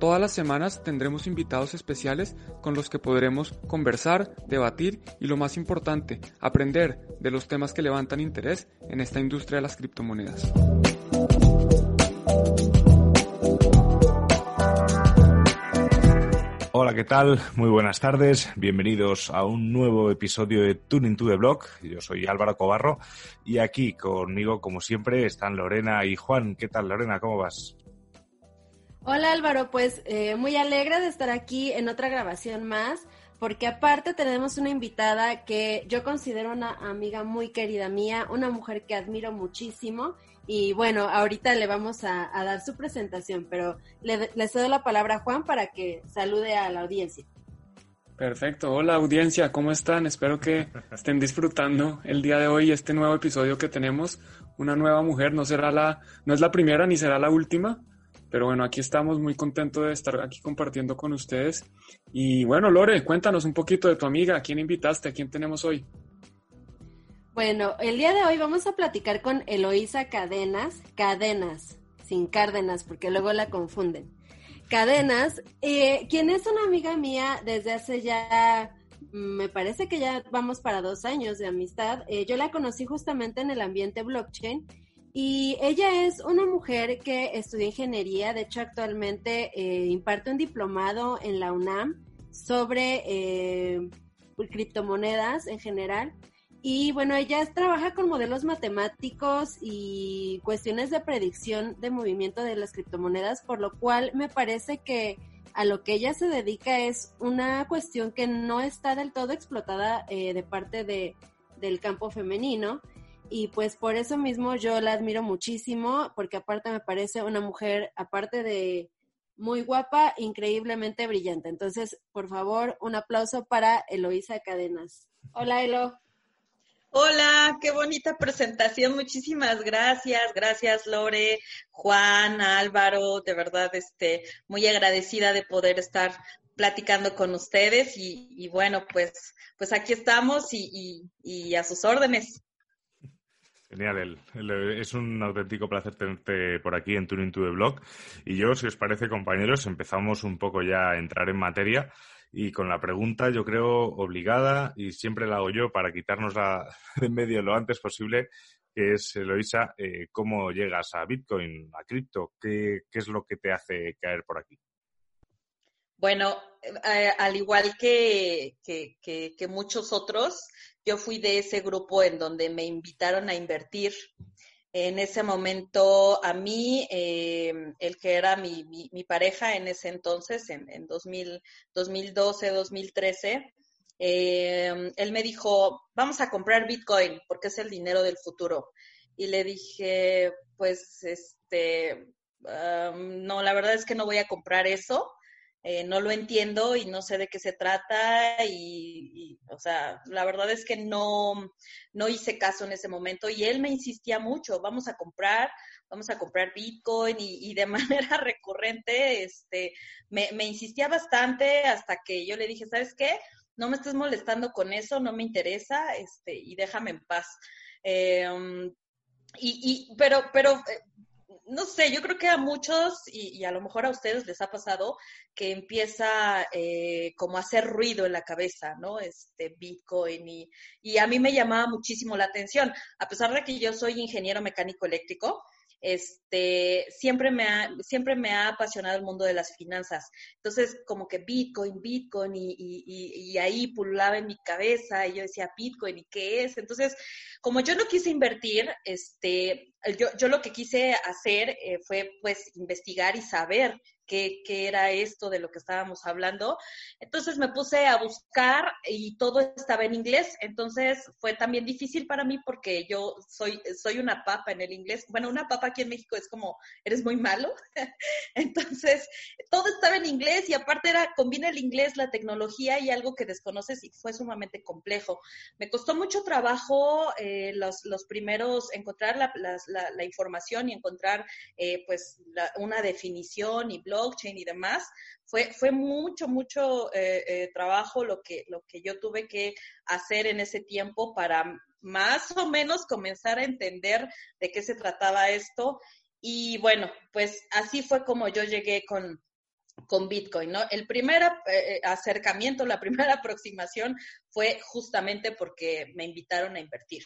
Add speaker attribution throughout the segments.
Speaker 1: Todas las semanas tendremos invitados especiales con los que podremos conversar, debatir y lo más importante, aprender de los temas que levantan interés en esta industria de las criptomonedas.
Speaker 2: Hola, ¿qué tal? Muy buenas tardes. Bienvenidos a un nuevo episodio de Tuning to the Block. Yo soy Álvaro Cobarro y aquí conmigo, como siempre, están Lorena y Juan. ¿Qué tal, Lorena? ¿Cómo vas?
Speaker 3: Hola Álvaro, pues eh, muy alegre de estar aquí en otra grabación más, porque aparte tenemos una invitada que yo considero una amiga muy querida mía, una mujer que admiro muchísimo y bueno, ahorita le vamos a, dar su presentación, pero le, le cedo la palabra a Juan para que salude a la audiencia.
Speaker 1: Perfecto, hola audiencia, ¿cómo están? Espero que estén disfrutando el día de hoy este nuevo episodio que tenemos. Una nueva mujer, no será la, no es la primera ni será la última, pero bueno, aquí estamos muy contentos de estar aquí compartiendo con ustedes. Y bueno, Lore, cuéntanos un poquito de tu amiga. ¿A quién invitaste? ¿A quién tenemos hoy?
Speaker 3: Bueno, el día de hoy vamos a platicar con Eloísa Cadenas. Cadenas, sin Cárdenas, porque luego la confunden. Cadenas, eh, quien es una amiga mía desde hace ya me parece que ya vamos para dos años de amistad. Eh, yo la conocí justamente en el ambiente blockchain y ella es una mujer que estudia ingeniería, de hecho actualmente eh, imparte un diplomado en la UNAM sobre eh, criptomonedas en general. Y bueno, ella trabaja con modelos matemáticos y cuestiones de predicción de movimiento de las criptomonedas, por lo cual me parece que a lo que ella se dedica es una cuestión que no está del todo explotada eh, de parte de, del campo femenino y pues por eso mismo yo la admiro muchísimo, porque aparte me parece una mujer, aparte de muy guapa, increíblemente brillante. Entonces, por favor, un aplauso para Eloísa Cadenas. Hola, Elo.
Speaker 4: Hola, qué bonita presentación. Muchísimas gracias. Gracias, Lore, Juan, Álvaro. De verdad, este, muy agradecida de poder estar platicando con ustedes y, bueno, pues, pues aquí estamos y, y a sus órdenes.
Speaker 2: Genial, es un auténtico placer tenerte por aquí en Tuning to the Blog. Y yo, si os parece, compañeros, empezamos un poco ya a entrar en materia y con la pregunta, yo creo, obligada, y siempre la hago yo para quitárnosla de en medio lo antes posible, que es, Eloisa, eh, ¿cómo llegas a Bitcoin, a cripto? ¿Qué, es lo que te hace caer por aquí?
Speaker 4: Bueno, eh, al igual que, que muchos otros, yo fui de ese grupo en donde me invitaron a invertir. En ese momento, a mí, eh, el que era mi, mi, pareja en ese entonces, en, en 2000, 2012, 2013, eh, él me dijo, vamos a comprar Bitcoin porque es el dinero del futuro. Y le dije, pues, este, no, la verdad es que no voy a comprar eso. Eh, no lo entiendo y no sé de qué se trata y, o sea, la verdad es que no, no hice caso en ese momento y él me insistía mucho, vamos a comprar, vamos a comprar Bitcoin y, de manera recurrente, este, me, me, insistía bastante hasta que yo le dije, ¿sabes qué? No me estés molestando con eso, no me interesa, este, y déjame en paz. Eh, y, y, pero, pero eh, no sé, yo creo que a muchos y, a lo mejor a ustedes les ha pasado que empieza eh, como a hacer ruido en la cabeza, ¿no? Este Bitcoin y, y a mí me llamaba muchísimo la atención, a pesar de que yo soy ingeniero mecánico eléctrico, este, siempre me ha, siempre me ha apasionado el mundo de las finanzas. Entonces, como que Bitcoin, Bitcoin, y, ahí pululaba en mi cabeza, y yo decía, Bitcoin, ¿y qué es? Entonces, como yo no quise invertir, este, yo, yo lo que quise hacer eh, fue, pues, investigar y saber qué, qué era esto de lo que estábamos hablando. Entonces me puse a buscar y todo estaba en inglés. Entonces fue también difícil para mí porque yo soy, soy una papa en el inglés. Bueno, una papa aquí en México es como, eres muy malo. Entonces, todo estaba en inglés y aparte era, combina el inglés, la tecnología y algo que desconoces y fue sumamente complejo. Me costó mucho trabajo eh, los, los, primeros, encontrar la, la, la información y encontrar eh, pues una definición y blockchain y demás. Fue, fue mucho, mucho eh, eh, trabajo lo que, lo que yo tuve que hacer en ese tiempo para más o menos comenzar a entender de qué se trataba esto. Y bueno, pues así fue como yo llegué con, con Bitcoin, ¿no? El primer acercamiento, la primera aproximación fue justamente porque me invitaron a invertir.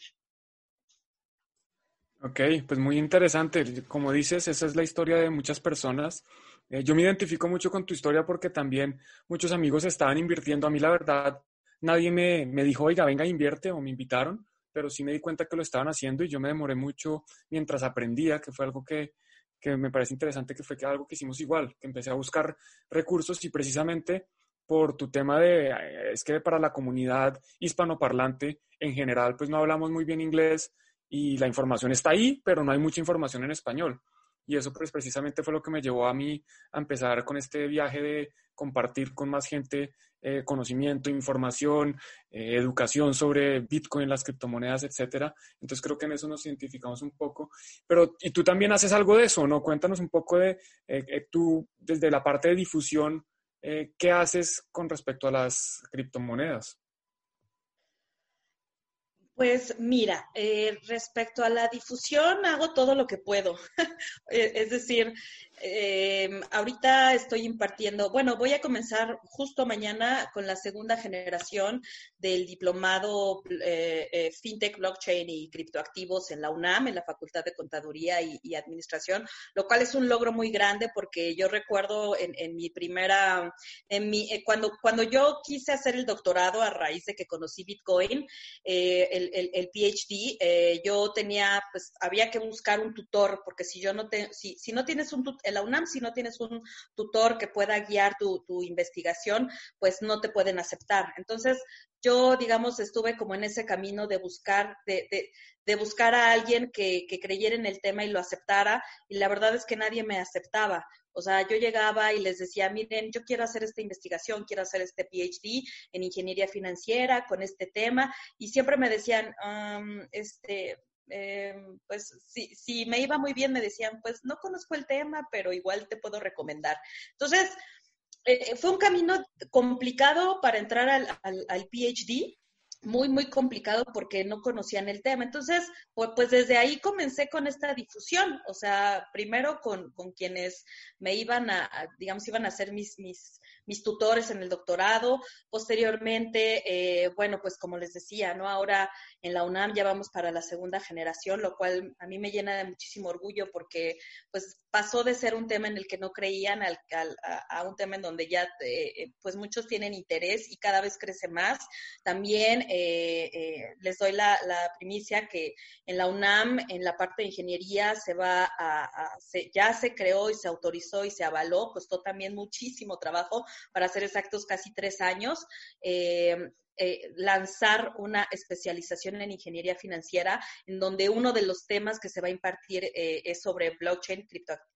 Speaker 1: Ok, pues muy interesante. Como dices, esa es la historia de muchas personas. Eh, yo me identifico mucho con tu historia porque también muchos amigos estaban invirtiendo. A mí la verdad, nadie me, me dijo, oiga, venga, invierte o me invitaron, pero sí me di cuenta que lo estaban haciendo y yo me demoré mucho mientras aprendía, que fue algo que, que me parece interesante, que fue que algo que hicimos igual, que empecé a buscar recursos y precisamente por tu tema de, eh, es que para la comunidad hispanoparlante en general, pues no hablamos muy bien inglés y la información está ahí, pero no hay mucha información en español. Y eso pues precisamente fue lo que me llevó a mí a empezar con este viaje de compartir con más gente eh, conocimiento, información, eh, educación sobre Bitcoin, las criptomonedas, etcétera. Entonces creo que en eso nos identificamos un poco. Pero, y tú también haces algo de eso, ¿no? Cuéntanos un poco de eh, tú, desde la parte de difusión, ¿qué haces con respecto a las criptomonedas?
Speaker 4: Pues mira, eh, respecto a la difusión, hago todo lo que puedo. Eh, es decir, eh, ahorita estoy impartiendo, bueno, voy a comenzar justo mañana con la segunda generación del diplomado eh, eh, FinTech, Blockchain y Criptoactivos en la UNAM, en la Facultad de Contaduría y, Administración, lo cual es un logro muy grande porque yo recuerdo en, mi primera, en mi, eh, cuando, cuando yo quise hacer el doctorado a raíz de que conocí Bitcoin, el, el, PhD, yo tenía, pues había que buscar un tutor porque si yo no te, si, si no tienes un tutor, en la UNAM, si no tienes un tutor que pueda guiar tu, investigación, pues no te pueden aceptar. Entonces, yo, digamos, estuve como en ese camino de buscar, de, de, buscar a alguien que, que, creyera en el tema y lo aceptara, y la verdad es que nadie me aceptaba. O sea, yo llegaba y les decía, miren, yo quiero hacer esta investigación, quiero hacer este PhD en ingeniería financiera con este tema, y siempre me decían, este, eh, pues si, si me iba muy bien me decían, pues no conozco el tema, pero igual te puedo recomendar. Entonces, eh, fue un camino complicado para entrar al, al, PhD, muy, muy complicado porque no conocían el tema. Entonces, pues, pues desde ahí comencé con esta difusión, o sea, primero con, con quienes me iban a, digamos, iban a ser mis, mis, mis tutores en el doctorado. Posteriormente, eh, bueno, pues como les decía, ¿no? Ahora en la UNAM ya vamos para la segunda generación, lo cual a mí me llena de muchísimo orgullo porque pues pasó de ser un tema en el que no creían al, a, un tema en donde ya eh, pues muchos tienen interés y cada vez crece más. También eh, les doy la, primicia que en la UNAM, en la parte de ingeniería, se va a, ya se creó y se autorizó y se avaló, costó también muchísimo trabajo para ser exactos, casi tres años. Eh, eh, lanzar una especialización en ingeniería financiera, en donde uno de los temas que se va a impartir eh, es sobre blockchain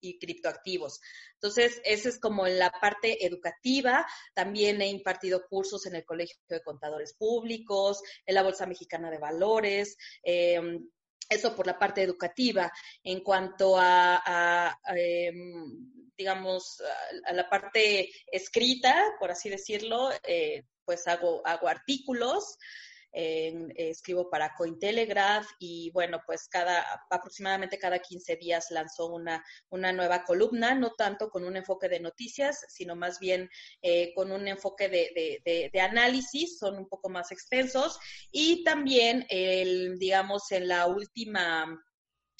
Speaker 4: y criptoactivos. Entonces, esa es como la parte educativa. También he impartido cursos en el Colegio de Contadores Públicos, en la Bolsa Mexicana de Valores. Eso por la parte educativa. En cuanto a, em, digamos, a, la parte escrita, por así decirlo, eh, pues hago, hago artículos, escribo para Cointelegraph y bueno, pues cada, aproximadamente cada 15 días lanzo una, una nueva columna, no tanto con un enfoque de noticias, sino más bien eh, con un enfoque de, de, análisis, son un poco más extensos. Y también, el, digamos, en la última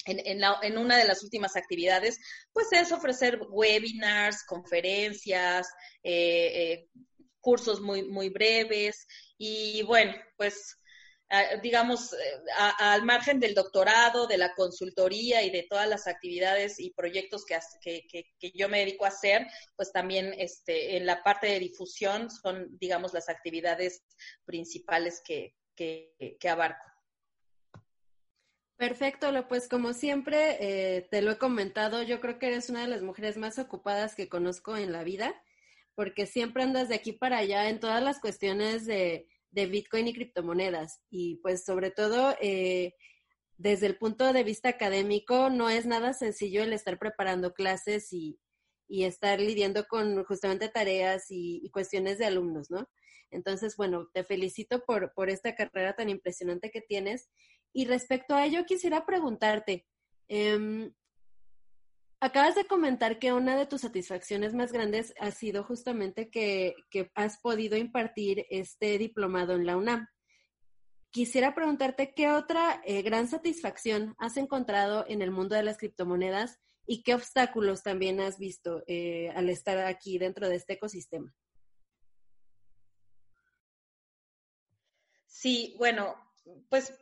Speaker 4: en, una de las últimas actividades, pues es ofrecer webinars, conferencias, eh, eh, cursos muy, muy breves y bueno, pues digamos, eh, al margen del doctorado, de la consultoría y de todas las actividades y proyectos que, que, que, yo me dedico a hacer, pues también este, en la parte de difusión son, digamos, las actividades principales que, que abarco.
Speaker 3: Perfecto, pues como siempre eh, te lo he comentado, yo creo que eres una de las mujeres más ocupadas que conozco en la vida, porque siempre andas de aquí para allá en todas las cuestiones de, Bitcoin y criptomonedas. Y pues sobre todo, eh, desde el punto de vista académico, no es nada sencillo el estar preparando clases y, estar lidiando con justamente tareas y, cuestiones de alumnos, ¿no? Entonces, bueno, te felicito por, por esta carrera tan impresionante que tienes y respecto a ello, quisiera preguntarte, em, acabas de comentar que una de tus satisfacciones más grandes ha sido justamente que, has podido impartir este diplomado en la UNAM. Quisiera preguntarte qué otra eh, gran satisfacción has encontrado en el mundo de las criptomonedas y qué obstáculos también has visto eh, al estar aquí dentro de este ecosistema.
Speaker 4: Sí, bueno, pues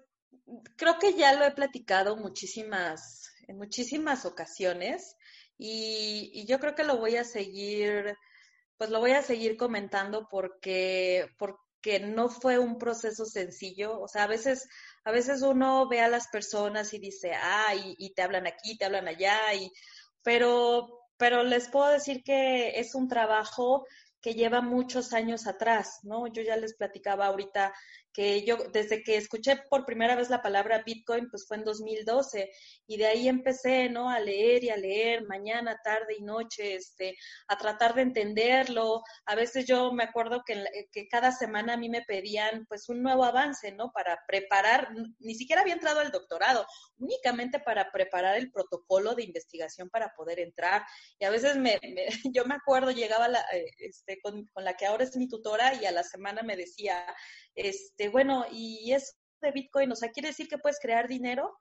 Speaker 4: creo que ya lo he platicado muchísimas, en muchísimas ocasiones y, yo creo que lo voy a seguir, pues lo voy a seguir comentando porque, porque no fue un proceso sencillo. O sea, a veces, a veces uno ve a las personas y dice, ah, y, te hablan aquí, te hablan allá, y, pero, pero les puedo decir que es un trabajo que lleva muchos años atrás, ¿no? Yo ya les platicaba ahorita que yo desde que escuché por primera vez la palabra Bitcoin, pues fue en 2012 y de ahí empecé, ¿no? A leer y a leer mañana, tarde y noche, este, a tratar de entenderlo. A veces yo me acuerdo que, que cada semana a mí me pedían pues un nuevo avance, ¿no? Para preparar, ni siquiera había entrado al doctorado, únicamente para preparar el protocolo de investigación para poder entrar. Y a veces me, yo me acuerdo, llegaba la, eh, este, con, con la que ahora es mi tutora y a la semana me decía, este, bueno, y eso de Bitcoin, o sea, quiere decir que puedes crear dinero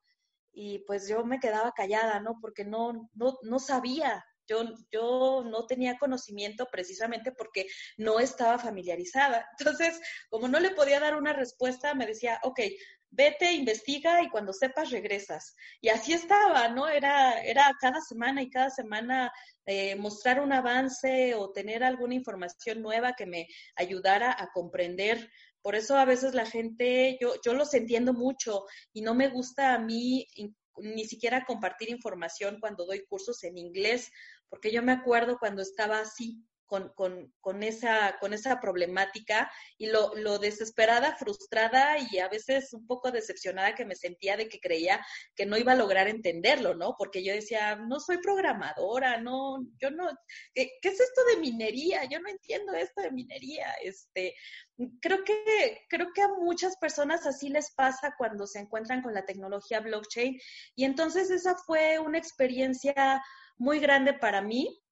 Speaker 4: y pues yo me quedaba callada, ¿no? Porque no, no, no sabía, yo, yo no tenía conocimiento precisamente porque no estaba familiarizada. Entonces, como no le podía dar una respuesta, me decía, ok, vete, investiga y cuando sepas regresas. Y así estaba, ¿no? Era, era cada semana y cada semana eh, mostrar un avance o tener alguna información nueva que me ayudara a comprender por eso a veces la gente, yo, yo los entiendo mucho y no me gusta a mí ni siquiera compartir información cuando doy cursos en inglés, porque yo me acuerdo cuando estaba así, con, con, con, esa, con esa problemática y lo, lo, desesperada, frustrada y a veces un poco decepcionada que me sentía de que creía que no iba a lograr entenderlo, ¿no? Porque yo decía, no soy programadora, no, yo no, ¿qué, qué es esto de minería? Yo no entiendo esto de minería. Este, creo que, creo que a muchas personas así les pasa cuando se encuentran con la tecnología blockchain y entonces esa fue una experiencia muy grande para mí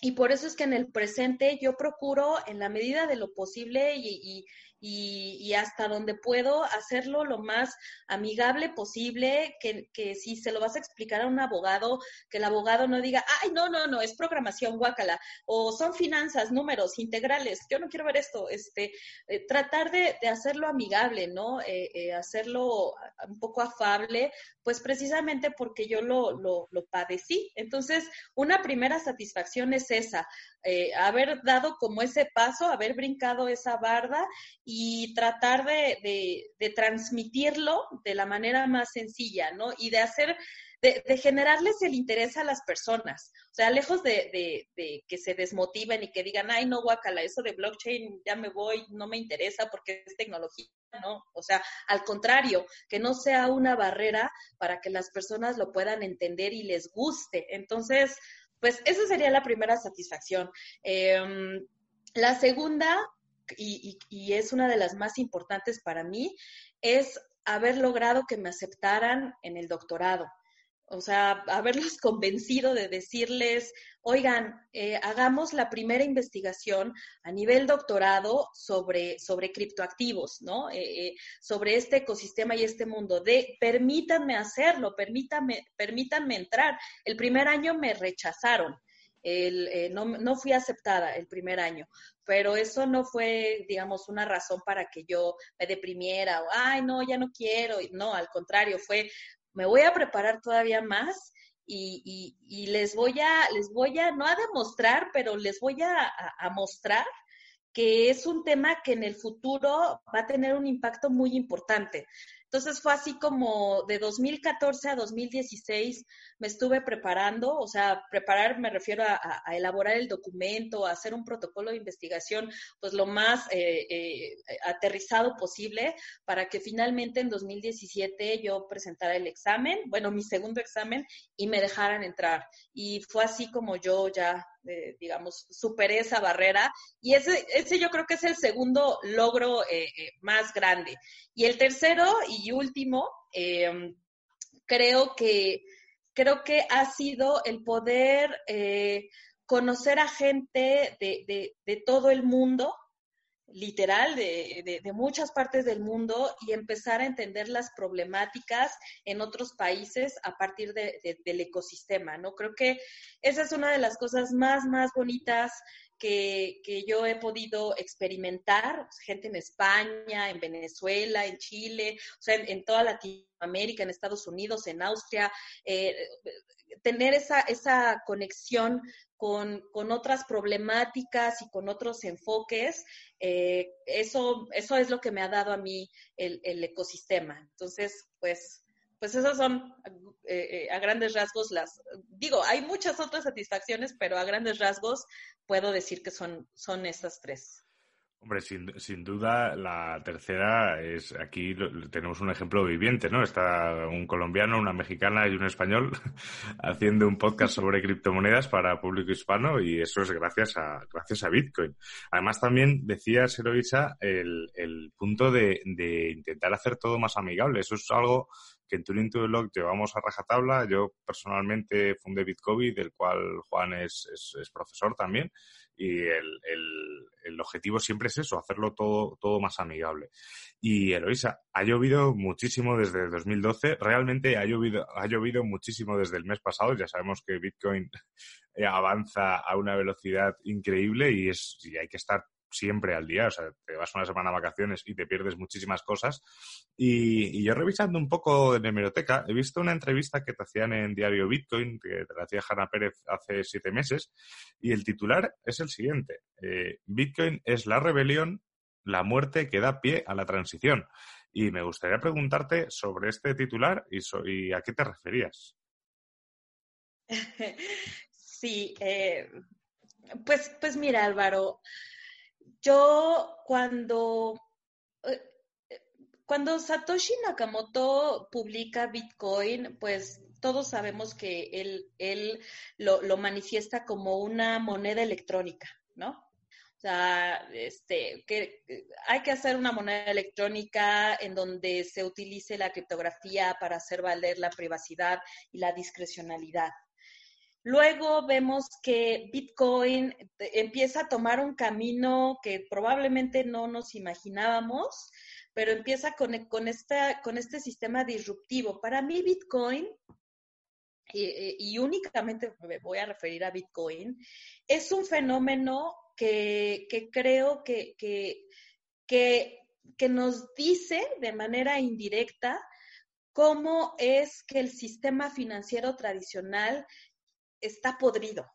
Speaker 4: y por eso es que en el presente yo procuro, en la medida de lo posible y, y, hasta donde puedo hacerlo lo más amigable posible, que, que, si se lo vas a explicar a un abogado, que el abogado no diga, ay, no, no, no, es programación guácala, o son finanzas, números, integrales, yo no quiero ver esto, este, eh, tratar de, de, hacerlo amigable, ¿no? Eh, eh, hacerlo un poco afable, pues precisamente porque yo lo, lo, lo padecí. Entonces, una primera satisfacción es esa, haber dado como ese paso, haber brincado esa barda y tratar de, de, transmitirlo de la manera más sencilla, ¿no? Y de hacer, de, generarles el interés a las personas. O sea, lejos de, de, que se desmotiven y que digan, ay, no, guacala, eso de blockchain ya me voy, no me interesa porque es tecnología, ¿no? O sea, al contrario, que no sea una barrera para que las personas lo puedan entender y les guste. Entonces, pues esa sería la primera satisfacción. Em, la segunda, y, es una de las más importantes para mí, es haber logrado que me aceptaran en el doctorado. O sea, haberlos convencido de decirles, oigan, eh, hagamos la primera investigación a nivel doctorado sobre, sobre criptoactivos, ¿no? Eh, eh, sobre este ecosistema y este mundo. De, permítanme hacerlo, permítanme, permítanme entrar. El primer año me rechazaron. El, no, no fui aceptada el primer año, pero eso no fue, digamos, una razón para que yo me deprimiera o, ay, no, ya no quiero. No, al contrario, fue, me voy a preparar todavía más y, y, les voy a, les voy a, no a demostrar, pero les voy a mostrar que es un tema que en el futuro va a tener un impacto muy importante. Entonces fue así como de 2014 a 2016 me estuve preparando, o sea, preparar me refiero a, elaborar el documento, a hacer un protocolo de investigación, pues lo más eh, eh, aterrizado posible para que finalmente en 2017 yo presentara el examen, bueno, mi segundo examen, y me dejaran entrar. Y fue así como yo ya eh, digamos, superé esa barrera. Y ese, ese yo creo que es el segundo logro eh, eh, más grande. Y el tercero y último, creo que creo que ha sido el poder conocer a gente de, de todo el mundo literal de, de, muchas partes del mundo y empezar a entender las problemáticas en otros países a partir de, del ecosistema, ¿no? Creo que esa es una de las cosas más, más bonitas que, que yo he podido experimentar, gente en España, en Venezuela, en Chile, o sea, en, toda Latinoamérica, en Estados Unidos, en Austria, eh, tener esa, esa conexión con, con, otras problemáticas y con otros enfoques, eh, eso, eso es lo que me ha dado a mí el, el ecosistema. Entonces, pues, pues esas son eh, eh, a grandes rasgos las, digo, hay muchas otras satisfacciones, pero a grandes rasgos puedo decir que son, son estas tres.
Speaker 2: Hombre, sin, sin, duda, la tercera es, aquí tenemos un ejemplo viviente, ¿no? Está un colombiano, una mexicana y un español haciendo un podcast sobre criptomonedas para público hispano y eso es gracias a, gracias a Bitcoin. Además, también decía Seroisa el, el punto de, de intentar hacer todo más amigable. Eso es algo que en Turing to Blog llevamos a rajatabla. Yo personalmente fundé Bitcoin, del cual Juan es, es, profesor también, y el, el, el, objetivo siempre es eso, hacerlo todo, todo más amigable. Y Eloisa, ha llovido muchísimo desde 2012, realmente ha llovido, ha llovido muchísimo desde el mes pasado, ya sabemos que Bitcoin avanza a una velocidad increíble y, es, y hay que estar siempre al día, o sea, te vas una semana a vacaciones y te pierdes muchísimas cosas. Y, yo revisando un poco en hemeroteca, he visto una entrevista que te hacían en Diario Bitcoin, que te la hacía Hanna Pérez hace siete meses, y el titular es el siguiente, eh, Bitcoin es la rebelión, la muerte que da pie a la transición. Y me gustaría preguntarte sobre este titular y, y a qué te referías.
Speaker 4: Sí, eh, pues, pues mira, Álvaro, yo cuando, eh, cuando Satoshi Nakamoto publica Bitcoin, pues todos sabemos que él, él lo, lo manifiesta como una moneda electrónica, ¿no? O sea, este, que hay que hacer una moneda electrónica en donde se utilice la criptografía para hacer valer la privacidad y la discrecionalidad. Luego vemos que Bitcoin empieza a tomar un camino que probablemente no nos imaginábamos, pero empieza con, con, esta, con este sistema disruptivo. Para mí Bitcoin, y, únicamente me voy a referir a Bitcoin, es un fenómeno que, creo que, que, que nos dice de manera indirecta cómo es que el sistema financiero tradicional está podrido.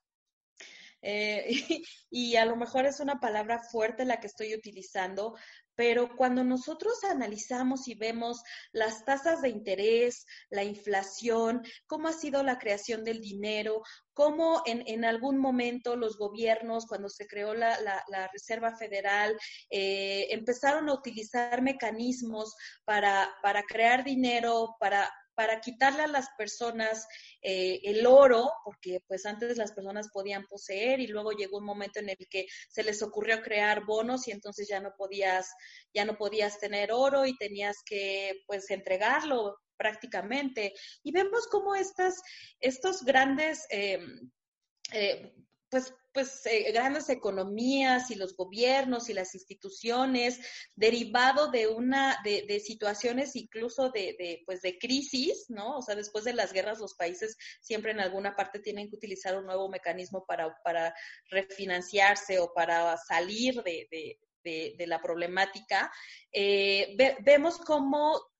Speaker 4: Eh, y, a lo mejor es una palabra fuerte la que estoy utilizando, pero cuando nosotros analizamos y vemos las tasas de interés, la inflación, cómo ha sido la creación del dinero, cómo en, algún momento los gobiernos, cuando se creó la, Reserva Federal, eh, empezaron a utilizar mecanismos para, para crear dinero, para para quitarle a las personas eh, el oro, porque pues antes las personas podían poseer y luego llegó un momento en el que se les ocurrió crear bonos y entonces ya no podías, ya no podías tener oro y tenías que pues entregarlo prácticamente. Y vemos cómo estas, estos grandes eh, eh, pues, pues eh, grandes economías y los gobiernos y las instituciones, derivado de una, de, de situaciones incluso de, de, pues de crisis, ¿no? O sea, después de las guerras los países siempre en alguna parte tienen que utilizar un nuevo mecanismo para, para refinanciarse o para salir de, de de, de, la problemática, eh, ve, vemos cómo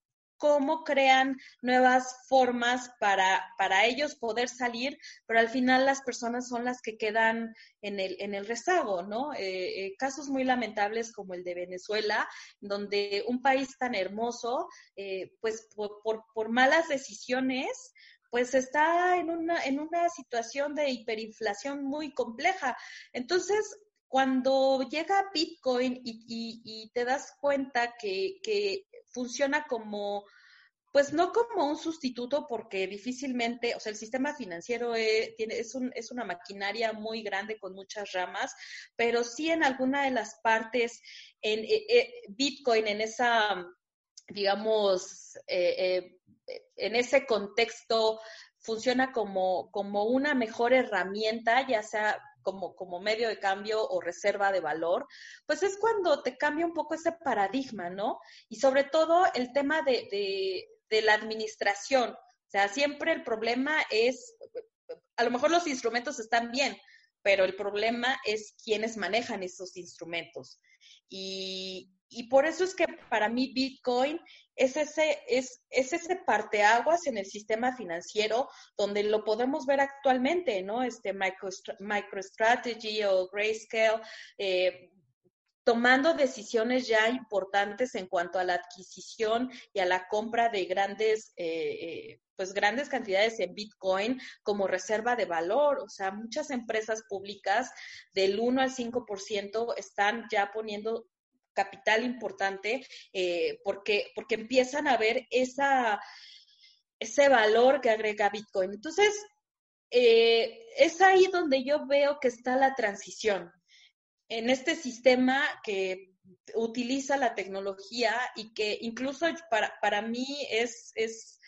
Speaker 4: cómo crean nuevas formas para, para ellos poder salir, pero al final las personas son las que quedan en el, en el rezago, ¿no? Eh, eh, casos muy lamentables como el de Venezuela, donde un país tan hermoso, eh, pues por, por, malas decisiones, pues está en una, en una situación de hiperinflación muy compleja. Entonces, cuando llega Bitcoin y, te das cuenta que, funciona como, pues no como un sustituto porque difícilmente, o sea, el sistema financiero es, tiene, es, un, es una maquinaria muy grande con muchas ramas, pero sí en alguna de las partes, en eh, Bitcoin, en esa, digamos, eh, eh, en ese contexto, funciona como, como una mejor herramienta, ya sea como, como medio de cambio o reserva de valor, pues es cuando te cambia un poco ese paradigma, ¿no? Y sobre todo el tema de, de, de la administración. O sea, siempre el problema es, a lo mejor los instrumentos están bien, pero el problema es quienes manejan esos instrumentos. Y, y por eso es que para mí Bitcoin es ese, es, es ese parteaguas en el sistema financiero donde lo podemos ver actualmente, ¿no? Este MicroStrategy o Grayscale, eh, tomando decisiones ya importantes en cuanto a la adquisición y a la compra de grandes, eh, eh, pues grandes cantidades en Bitcoin como reserva de valor. O sea, muchas empresas públicas del 1 al 5% están ya poniendo capital importante eh, porque, porque empiezan a ver esa, ese valor que agrega Bitcoin. Entonces, eh, es ahí donde yo veo que está la transición. En este sistema que utiliza la tecnología y que incluso para, para mí es, es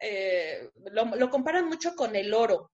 Speaker 4: eh, lo, lo comparan mucho con el oro.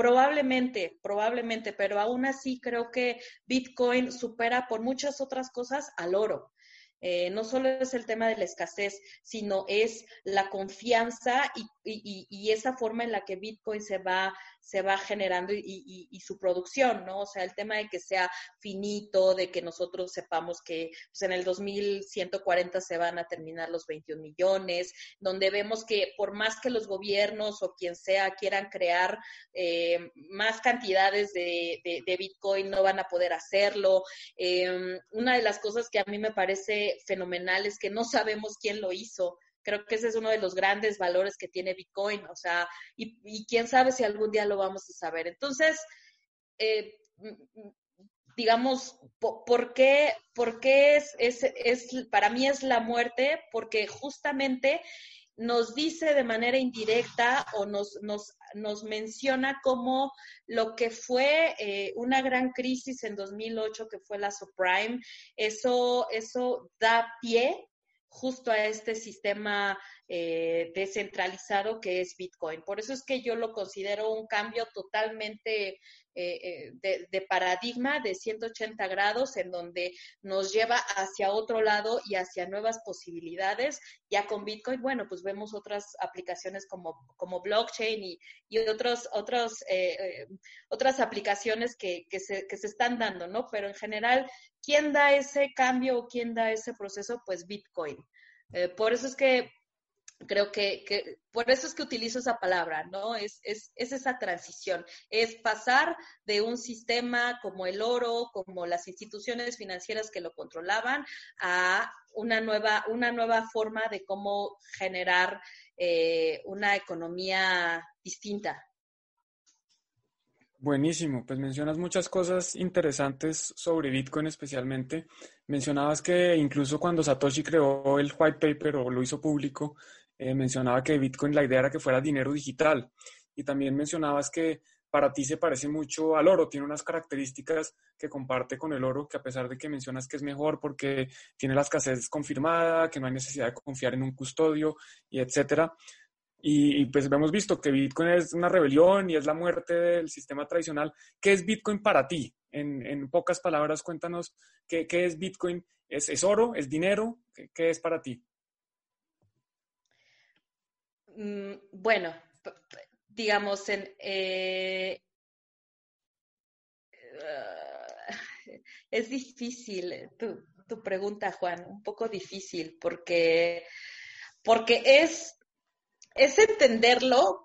Speaker 4: Probablemente, probablemente, pero aún así creo que Bitcoin supera por muchas otras cosas al oro. Eh, no solo es el tema de la escasez, sino es la confianza y, y, esa forma en la que Bitcoin se va, se va generando y, y, su producción, ¿no? O sea, el tema de que sea finito, de que nosotros sepamos que pues, en el 2140 se van a terminar los 21 millones, donde vemos que por más que los gobiernos o quien sea quieran crear eh, más cantidades de, de, de, Bitcoin, no van a poder hacerlo. Eh, una de las cosas que a mí me parece fenomenal es que no sabemos quién lo hizo. Creo que ese es uno de los grandes valores que tiene Bitcoin, o sea, y, quién sabe si algún día lo vamos a saber. Entonces, eh, digamos, ¿por qué, por qué es, es, es, para mí es la muerte? Porque justamente nos dice de manera indirecta o nos, nos, nos menciona como lo que fue eh, una gran crisis en 2008, que fue la subprime, eso, eso da pie justo a este sistema eh, descentralizado que es Bitcoin. Por eso es que yo lo considero un cambio totalmente eh, eh, de, paradigma de 180 grados en donde nos lleva hacia otro lado y hacia nuevas posibilidades. Ya con Bitcoin, bueno, pues vemos otras aplicaciones como, como blockchain y, y otros, otros, eh, otras aplicaciones que, que, se, que se están dando, ¿no? Pero en general, ¿quién da ese cambio o quién da ese proceso? Pues Bitcoin. Por eso es que creo que, por eso es que utilizo esa palabra, ¿no? Es, es, es, esa transición, es pasar de un sistema como el oro, como las instituciones financieras que lo controlaban, a una nueva, una nueva forma de cómo generar eh, una economía distinta.
Speaker 1: Buenísimo, pues mencionas muchas cosas interesantes sobre Bitcoin especialmente. Mencionabas que incluso cuando Satoshi creó el white paper o lo hizo público, eh, mencionaba que Bitcoin la idea era que fuera dinero digital. Y también mencionabas que para ti se parece mucho al oro, tiene unas características que comparte con el oro, que a pesar de que mencionas que es mejor porque tiene la escasez confirmada, que no hay necesidad de confiar en un custodio y etcétera, y, pues hemos visto que Bitcoin es una rebelión y es la muerte del sistema tradicional. ¿Qué es Bitcoin para ti? En, pocas palabras, cuéntanos qué, es Bitcoin. ¿Es, oro? ¿Es dinero? ¿Qué, es para ti?
Speaker 4: Mm, bueno, digamos, en, eh, es difícil tu, tu, pregunta, Juan, un poco difícil, porque, porque es es entenderlo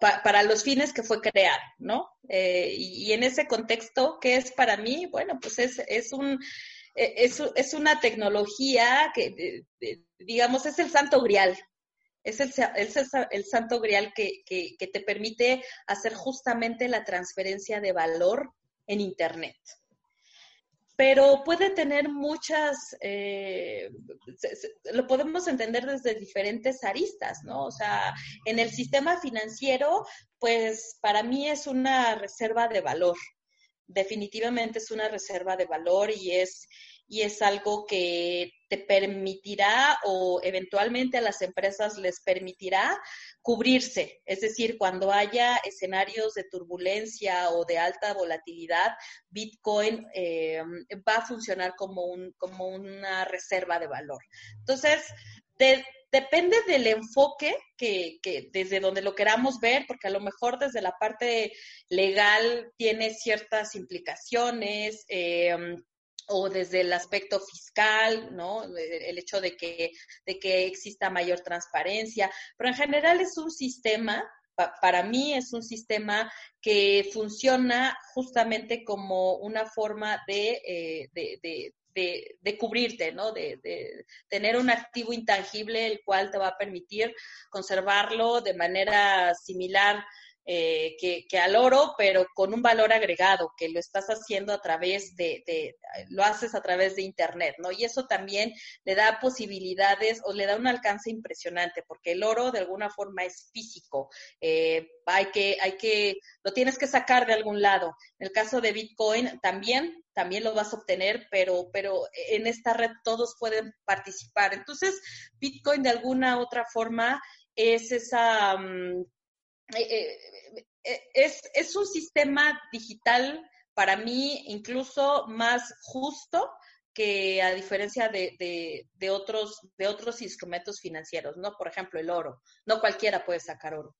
Speaker 4: para los fines que fue creado, ¿no? Eh, y, en ese contexto, ¿qué es para mí? Bueno, pues es, es un... E, es, una tecnología que, digamos, es el santo grial, es el, el, santo grial que, que, te permite hacer justamente la transferencia de valor en Internet pero puede tener muchas, eh, lo podemos entender desde diferentes aristas, ¿no? O sea, en el sistema financiero, pues para mí es una reserva de valor, definitivamente es una reserva de valor y es, y es algo que te permitirá o eventualmente a las empresas les permitirá cubrirse. Es decir, cuando haya escenarios de turbulencia o de alta volatilidad, Bitcoin eh, va a funcionar como, un, como una reserva de valor. Entonces, depende del enfoque que, desde donde lo queramos ver, porque a lo mejor desde la parte legal tiene ciertas implicaciones. Eh, o desde el aspecto fiscal, ¿no? El hecho de que, de que exista mayor transparencia, pero en general es un sistema, para mí es un sistema que funciona justamente como una forma de, eh, de, de, cubrirte, ¿no? De, tener un activo intangible el cual te va a permitir conservarlo de manera similar eh, que, al oro, pero con un valor agregado, que lo estás haciendo a través de, lo haces a través de Internet, ¿no? Y eso también le da posibilidades o le da un alcance impresionante, porque el oro de alguna forma es físico, eh, hay que, hay que, lo tienes que sacar de algún lado. En el caso de Bitcoin también, también lo vas a obtener, pero, pero en esta red todos pueden participar. Entonces, Bitcoin de alguna otra forma es esa... Mm, eh, eh, es, es un sistema digital para mí incluso más justo que a diferencia de, de, otros, de otros instrumentos financieros, ¿no? Por ejemplo, el oro. No cualquiera puede sacar oro.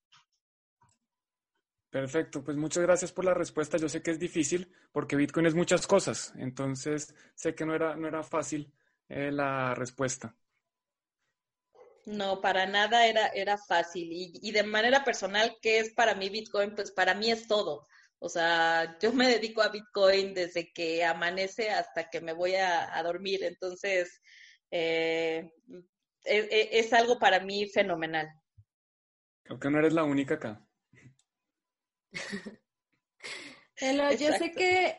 Speaker 1: Perfecto, pues muchas gracias por la respuesta. Yo sé que es difícil porque Bitcoin es muchas cosas, entonces sé que no era, no era fácil eh, la respuesta.
Speaker 4: No, para nada era, era fácil. Y, de manera personal, ¿qué es para mí Bitcoin? Pues para mí es todo. O sea, yo me dedico a Bitcoin desde que amanece hasta que me voy a, dormir. Entonces, eh, e, e, es, algo para mí fenomenal.
Speaker 1: Creo que no eres la única acá.
Speaker 3: yo sé que,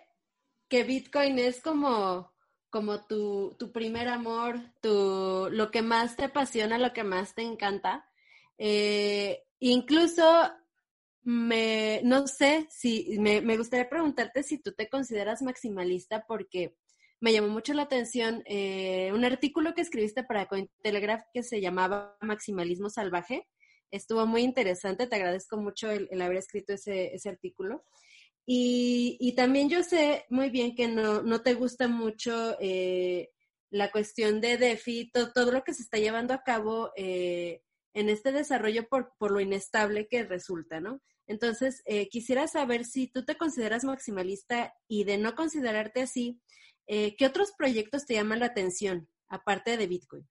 Speaker 3: que Bitcoin es como como tu, tu primer amor, tu, lo que más te apasiona, lo que más te encanta. Eh, incluso me, no sé si, me, me, gustaría preguntarte si tú te consideras maximalista porque me llamó mucho la atención eh, un artículo que escribiste para Cointelegraph que se llamaba Maximalismo Salvaje. Estuvo muy interesante, te agradezco mucho el, el haber escrito ese, ese artículo. Y, también yo sé muy bien que no, no te gusta mucho eh, la cuestión de DeFi, todo, lo que se está llevando a cabo eh, en este desarrollo por, por, lo inestable que resulta, ¿no? Entonces, eh, quisiera saber si tú te consideras maximalista y de no considerarte así, ¿qué otros proyectos te llaman la atención, aparte de Bitcoin?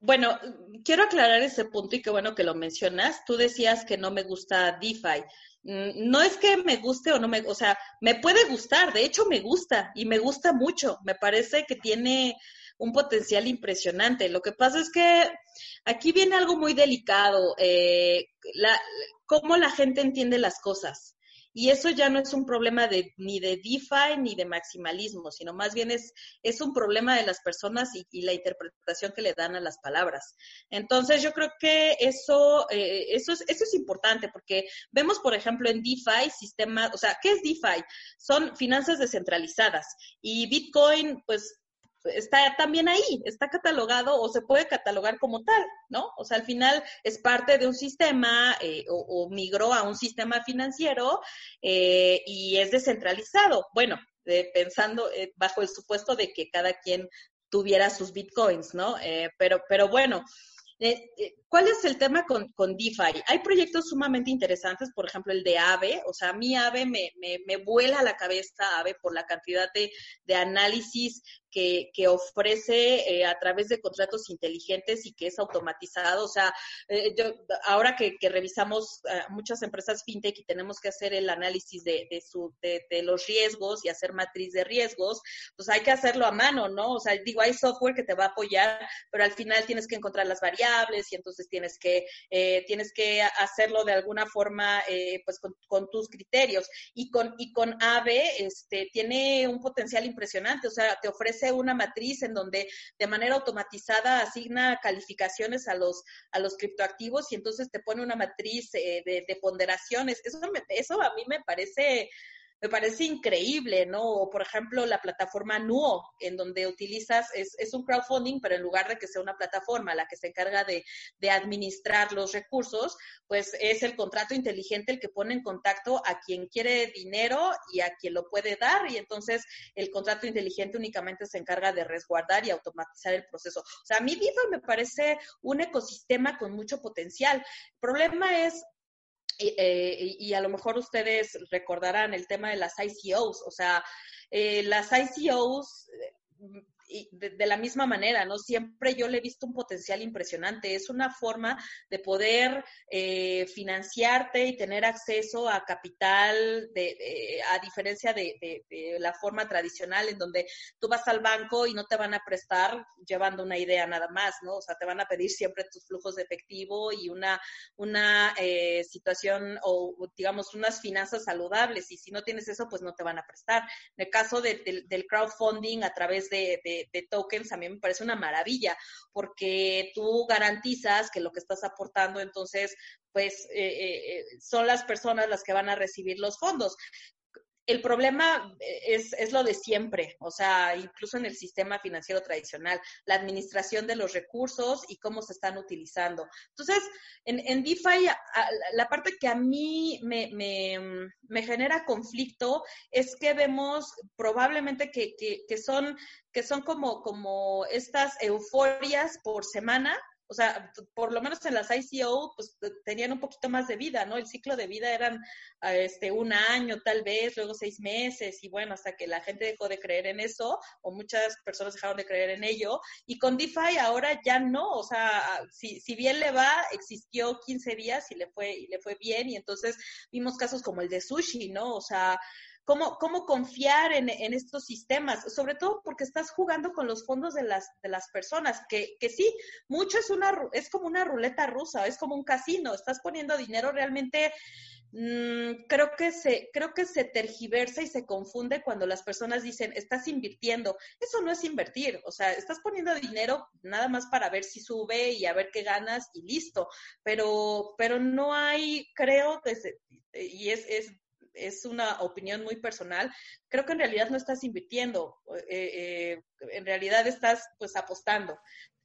Speaker 4: Bueno, quiero aclarar ese punto y qué bueno que lo mencionas. Tú decías que no me gusta DeFi. Mm, no es que me guste o no me, o sea, me puede gustar, de hecho me gusta y me gusta mucho, me parece que tiene un potencial impresionante. Lo que pasa es que aquí viene algo muy delicado, eh, la, cómo la gente entiende las cosas. Y eso ya no es un problema de, ni de DeFi ni de maximalismo, sino más bien es, es un problema de las personas y, la interpretación que le dan a las palabras. Entonces, yo creo que eso, eh, eso, es, eso es importante porque vemos, por ejemplo, en DeFi sistemas, o sea, ¿qué es DeFi? Son finanzas descentralizadas y Bitcoin, pues está también ahí, está catalogado o se puede catalogar como tal, ¿no? O sea, al final es parte de un sistema eh, o, migró a un sistema financiero eh, y es descentralizado. Bueno, pensando eh, bajo el supuesto de que cada quien tuviera sus bitcoins, ¿no? pero, pero bueno, eh, eh, ¿Cuál es el tema con, con, DeFi? Hay proyectos sumamente interesantes, por ejemplo, el de AVE. O sea, a mí AVE me, me, me vuela la cabeza AVE por la cantidad de, de análisis que, que ofrece eh, a través de contratos inteligentes y que es automatizado. O sea, eh, yo, ahora que, revisamos eh, muchas empresas fintech y tenemos que hacer el análisis de, de, su, de, los riesgos y hacer matriz de riesgos, pues hay que hacerlo a mano, ¿no? O sea, digo, hay software que te va a apoyar, pero al final tienes que encontrar las variables y entonces tienes que, tienes que hacerlo de alguna forma, pues con, tus criterios. Y con, y con AVE, este, tiene un potencial impresionante, o sea, te ofrece una matriz en donde de manera automatizada asigna calificaciones a los, a los criptoactivos y entonces te pone una matriz eh, de, de, ponderaciones. Eso, eso a mí me parece me parece increíble, ¿no? O, por ejemplo, la plataforma Nuo, en donde utilizas, es, es, un crowdfunding, pero en lugar de que sea una plataforma la que se encarga de, de, administrar los recursos, pues es el contrato inteligente el que pone en contacto a quien quiere dinero y a quien lo puede dar, y entonces el contrato inteligente únicamente se encarga de resguardar y automatizar el proceso. O sea, a mí DeFi me parece un ecosistema con mucho potencial. El problema es eh, y a lo mejor ustedes recordarán el tema de las ICOs, o sea, eh, las ICOs de, la misma manera, ¿no? Siempre yo le he visto un potencial impresionante. Es una forma de poder eh, financiarte y tener acceso a capital, de, a diferencia de, la forma tradicional en donde tú vas al banco y no te van a prestar llevando una idea nada más, ¿no? O sea, te van a pedir siempre tus flujos de efectivo y una, una eh, situación o, digamos, unas finanzas saludables. Y si no tienes eso, pues no te van a prestar. En el caso del crowdfunding a través de de, tokens a mí me parece una maravilla, porque tú garantizas que lo que estás aportando, entonces, pues eh, eh, eh, son las personas las que van a recibir los fondos el problema es, es, lo de siempre, o sea, incluso en el sistema financiero tradicional, la administración de los recursos y cómo se están utilizando. Entonces, en, en DeFi, la parte que a mí me, me, me genera conflicto es que vemos probablemente que, que, que son, que son como, como estas euforias por semana o sea, por lo menos en las ICO, pues tenían un poquito más de vida, ¿no? El ciclo de vida eran este, un año tal vez, luego seis meses, y bueno, hasta que la gente dejó de creer en eso, o muchas personas dejaron de creer en ello, y con DeFi ahora ya no, o sea, si, si bien le va, existió 15 días y le fue, y le fue bien, y entonces vimos casos como el de Sushi, ¿no? O sea, cómo, cómo confiar en, en, estos sistemas, sobre todo porque estás jugando con los fondos de las, de las personas, que, que sí, mucho es, una, es como una ruleta rusa, es como un casino, estás poniendo dinero realmente mm, creo que se creo que se tergiversa y se confunde cuando las personas dicen estás invirtiendo eso no es invertir o sea estás poniendo dinero nada más para ver si sube y a ver qué ganas y listo pero pero no hay creo desde, y es, es es una opinión muy personal, creo que en realidad no estás invirtiendo, eh, eh, en realidad estás pues apostando.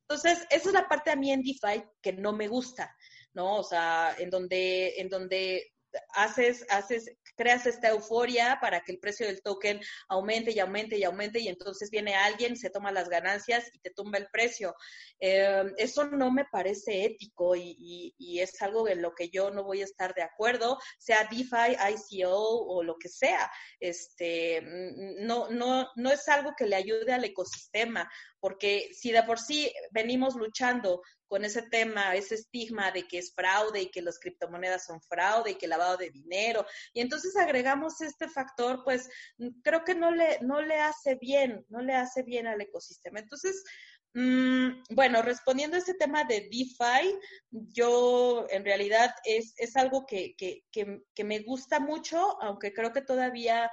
Speaker 4: Entonces, esa es la parte a mí en DeFi que no me gusta, ¿no? O sea, en donde, en donde haces, haces, creas esta euforia para que el precio del token aumente y aumente y aumente y entonces viene alguien, se toma las ganancias y te tumba el precio. Eh, eso no me parece ético y, y, es algo en lo que yo no voy a estar de acuerdo, sea DeFi, ICO o lo que sea. Este, no, no, no es algo que le ayude al ecosistema, porque si de por sí venimos luchando con ese tema, ese estigma de que es fraude y que las criptomonedas son fraude y que lavado de dinero. Y entonces agregamos este factor, pues creo que no le, no le hace bien, no le hace bien al ecosistema. Entonces, mm, bueno, respondiendo a este tema de DeFi, yo en realidad es, es algo que, que, que, que me gusta mucho, aunque creo que todavía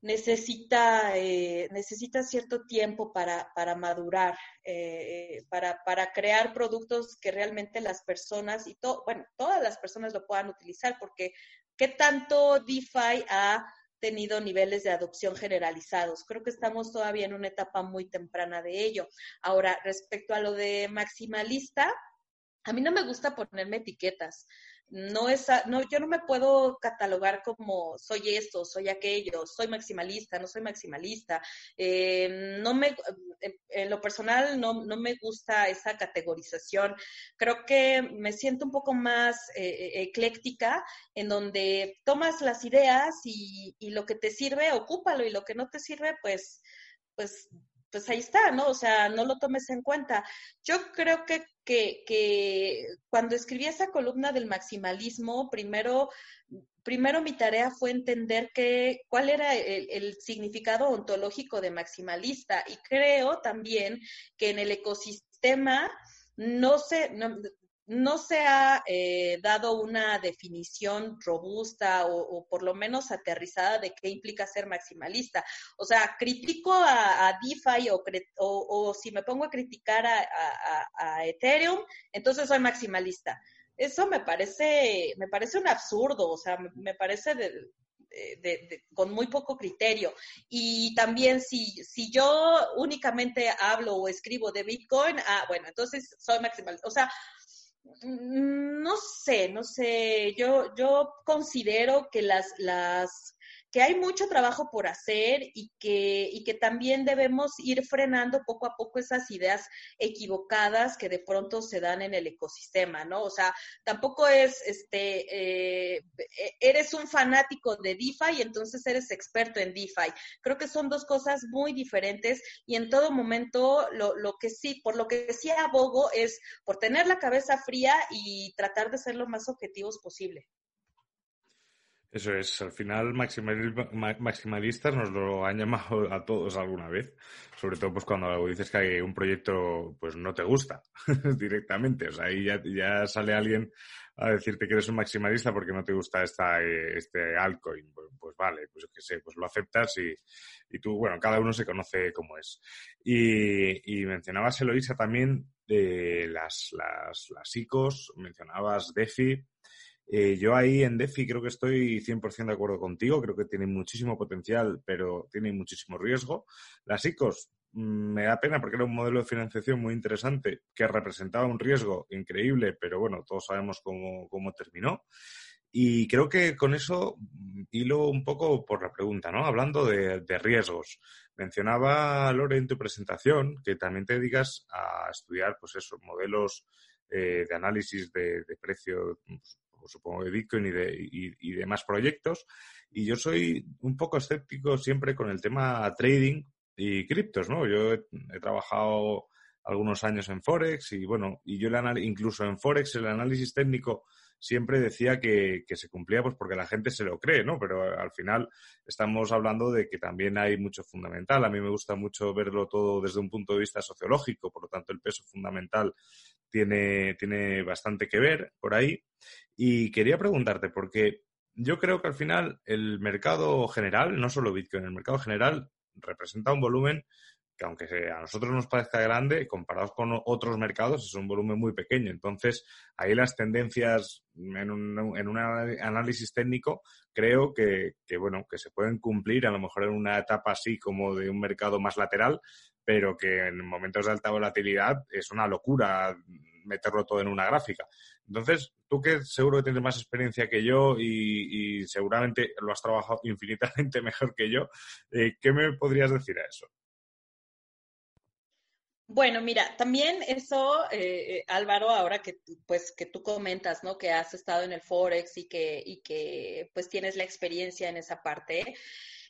Speaker 4: necesita, eh, necesita cierto tiempo para, para madurar, eh, para, para, crear productos que realmente las personas y todo, bueno, todas las personas lo puedan utilizar, porque ¿qué tanto DeFi ha tenido niveles de adopción generalizados. Creo que estamos todavía en una etapa muy temprana de ello. Ahora, respecto a lo de maximalista, a mí no me gusta ponerme etiquetas no es, no, yo no me puedo catalogar como soy esto, soy aquello, soy maximalista, no soy maximalista. Eh, no me, en lo personal no, no, me gusta esa categorización. Creo que me siento un poco más eh, ecléctica, en donde tomas las ideas y, y lo que te sirve, ocúpalo, y lo que no te sirve, pues, pues pues ahí está, ¿no? O sea, no lo tomes en cuenta. Yo creo que, que, cuando escribí esa columna del maximalismo, primero, primero mi tarea fue entender que, cuál era el, significado ontológico de maximalista y creo también que en el ecosistema no se, no se ha eh, dado una definición robusta o, por lo menos aterrizada de qué implica ser maximalista. O sea, critico a, DeFi o, si me pongo a criticar a, Ethereum, entonces soy maximalista. Eso me parece, me parece un absurdo, o sea, me, parece con muy poco criterio. Y también si, si yo únicamente hablo o escribo de Bitcoin, ah, bueno, entonces soy maximalista. O sea, no sé, no sé, yo, yo considero que las, las que hay mucho trabajo por hacer y que, y que también debemos ir frenando poco a poco esas ideas equivocadas que de pronto se dan en el ecosistema, ¿no? O sea, tampoco es, este, eh, eres un fanático de DeFi y entonces eres experto en DeFi. Creo que son dos cosas muy diferentes y en todo momento lo, lo que sí, por lo que sí abogo es por tener la cabeza fría y tratar de ser lo más objetivos posible.
Speaker 2: Eso es, al final maximalistas nos lo han llamado a todos alguna vez, sobre todo pues cuando dices que un proyecto pues no te gusta directamente, o sea, ahí ya, sale alguien a decirte que eres un maximalista porque no te gusta esta, este altcoin, pues, pues vale, pues qué sé, pues lo aceptas y, y, tú, bueno, cada uno se conoce cómo es. Y, y mencionabas, Eloisa, también de las, las, las ICOs, mencionabas DeFi, eh, yo ahí en DeFi creo que estoy 100% de acuerdo contigo, creo que tiene muchísimo potencial, pero tiene muchísimo riesgo. Las ICOs mm, me da pena porque era un modelo de financiación muy interesante que representaba un riesgo increíble, pero bueno, todos sabemos cómo, cómo terminó. Y creo que con eso mm, hilo un poco por la pregunta, ¿no? Hablando de, de riesgos. Mencionaba Lore en tu presentación que también te dedicas a estudiar, pues esos modelos eh, de análisis de, de precio pues, supongo de Bitcoin y, de, y, demás proyectos. Y yo soy un poco escéptico siempre con el tema trading y criptos, ¿no? Yo he, trabajado algunos años en Forex y bueno, y yo incluso en Forex el análisis técnico siempre decía que, que, se cumplía pues porque la gente se lo cree, ¿no? Pero al final estamos hablando de que también hay mucho fundamental. A mí me gusta mucho verlo todo desde un punto de vista sociológico, por lo tanto el peso fundamental tiene, tiene bastante que ver por ahí. Y quería preguntarte, porque yo creo que al final el mercado general, no solo Bitcoin, el mercado general representa un volumen que aunque a nosotros nos parezca grande, comparados con otros mercados, es un volumen muy pequeño. Entonces, ahí las tendencias en un, en un análisis técnico creo que, que, bueno, que se pueden cumplir a lo mejor en una etapa así como de un mercado más lateral, pero que en momentos de alta volatilidad es una locura meterlo todo en una gráfica. Entonces, tú que seguro que tienes más experiencia que yo y, seguramente lo has trabajado infinitamente mejor que yo, eh, ¿qué me podrías decir a eso?
Speaker 4: Bueno, mira, también eso, eh, eh, Álvaro, ahora que pues que tú comentas, ¿no? Que has estado en el forex y que y que pues tienes la experiencia en esa parte.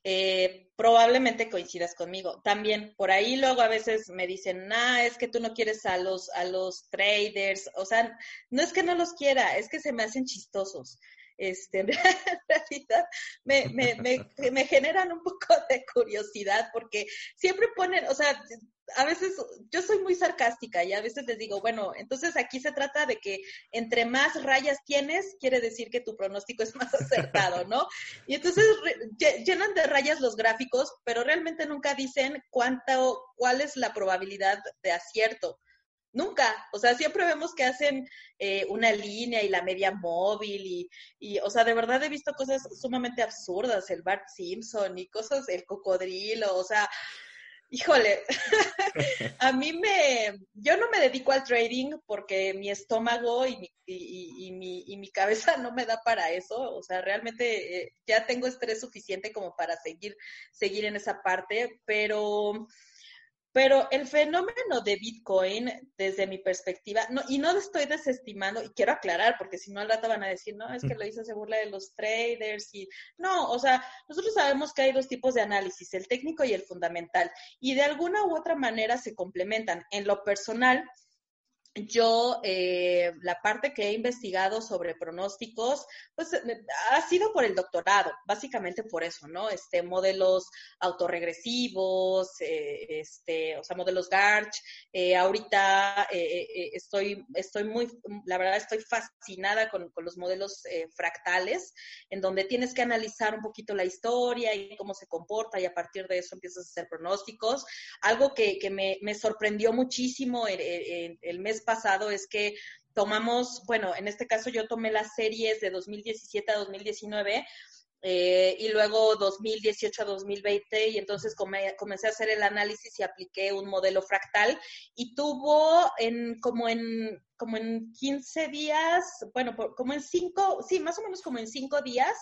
Speaker 4: Eh, probablemente coincidas conmigo. También por ahí luego a veces me dicen, ah, es que tú no quieres a los, a los traders, o sea, no es que no los quiera, es que se me hacen chistosos. Este, en realidad me, me, me, me generan un poco de curiosidad porque siempre ponen, o sea, a veces yo soy muy sarcástica y a veces les digo, bueno, entonces aquí se trata de que entre más rayas tienes, quiere decir que tu pronóstico es más acertado, ¿no? Y entonces llenan de rayas los gráficos, pero realmente nunca dicen cuánto, cuál es la probabilidad de acierto. Nunca, o sea, siempre vemos que hacen eh, una línea y la media móvil y, y, o sea, de verdad he visto cosas sumamente absurdas, el Bart Simpson y cosas, el cocodrilo, o sea, híjole, a mí me, yo no me dedico al trading porque mi estómago y mi, y, mi, y mi cabeza no me da para eso, o sea, realmente eh, ya tengo estrés suficiente como para seguir, seguir en esa parte, pero pero el fenómeno de Bitcoin, desde mi perspectiva, no, y no estoy desestimando, y quiero aclarar, porque si no al rato van a decir, no, es que lo hizo se burla de los traders, y no, o sea, nosotros sabemos que hay dos tipos de análisis, el técnico y el fundamental, y de alguna u otra manera se complementan. En lo personal, yo, eh, la parte que he investigado sobre pronósticos, pues ha sido por el doctorado, básicamente por eso, ¿no? Este, modelos autorregresivos, eh, este, o sea, modelos GARCH. Eh, ahorita estoy, estoy muy, la verdad, estoy fascinada con, los modelos fractales, en donde tienes que analizar un poquito la historia y cómo se comporta y a partir de eso empiezas a hacer pronósticos. Algo que, me, sorprendió muchísimo el, el mes pasado es que tomamos, bueno, en este caso yo tomé las series de 2017 a 2019 eh, y luego 2018 a 2020 y entonces comencé a hacer el análisis y apliqué un modelo fractal y tuvo en como en como en 15 días, bueno, como en 5, sí, más o menos como en 5 días,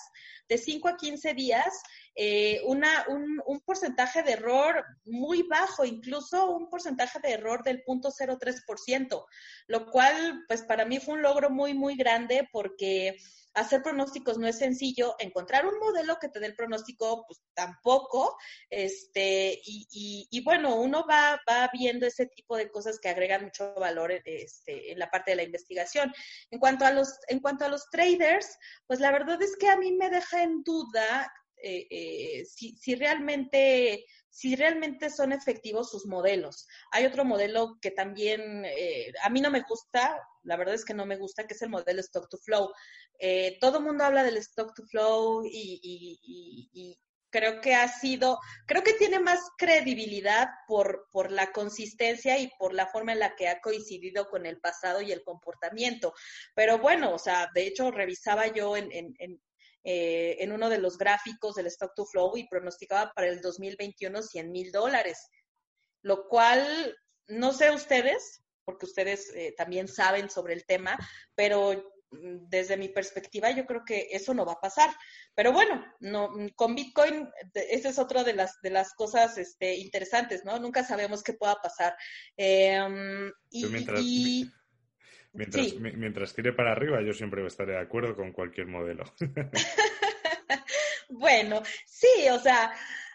Speaker 4: de 5 a 15 días, eh, una, un, un, porcentaje de error muy bajo, incluso un porcentaje de error del 0.03%, lo cual, pues para mí fue un logro muy, muy grande porque hacer pronósticos no es sencillo, encontrar un modelo que te dé el pronóstico, pues tampoco, este, y, y, bueno, uno va, va viendo ese tipo de cosas que agregan mucho valor este, en la parte de la investigación. En cuanto a los, en cuanto a los traders, pues la verdad es que a mí me deja en duda eh, eh, si, realmente si realmente son efectivos sus modelos. Hay otro modelo que también eh, a mí no me gusta, la verdad es que no me gusta, que es el modelo Stock to Flow. todo mundo habla del Stock to Flow y, creo que ha sido, creo que tiene más credibilidad por, por la consistencia y por la forma en la que ha coincidido con el pasado y el comportamiento. Pero bueno, o sea, de hecho revisaba yo en, en, eh, en uno de los gráficos del Stock to Flow y pronosticaba para el 2021 100 mil dólares, lo cual no sé ustedes, porque ustedes eh, también saben sobre el tema, pero mm, desde mi perspectiva yo creo que eso no va a pasar. Pero bueno, no, con Bitcoin esa es otra de las de las cosas este, interesantes, ¿no? Nunca sabemos qué pueda pasar. Em, y,
Speaker 2: Mientras, mientras tire para arriba, yo siempre estaré de acuerdo con cualquier modelo.
Speaker 4: bueno, sí, o sea,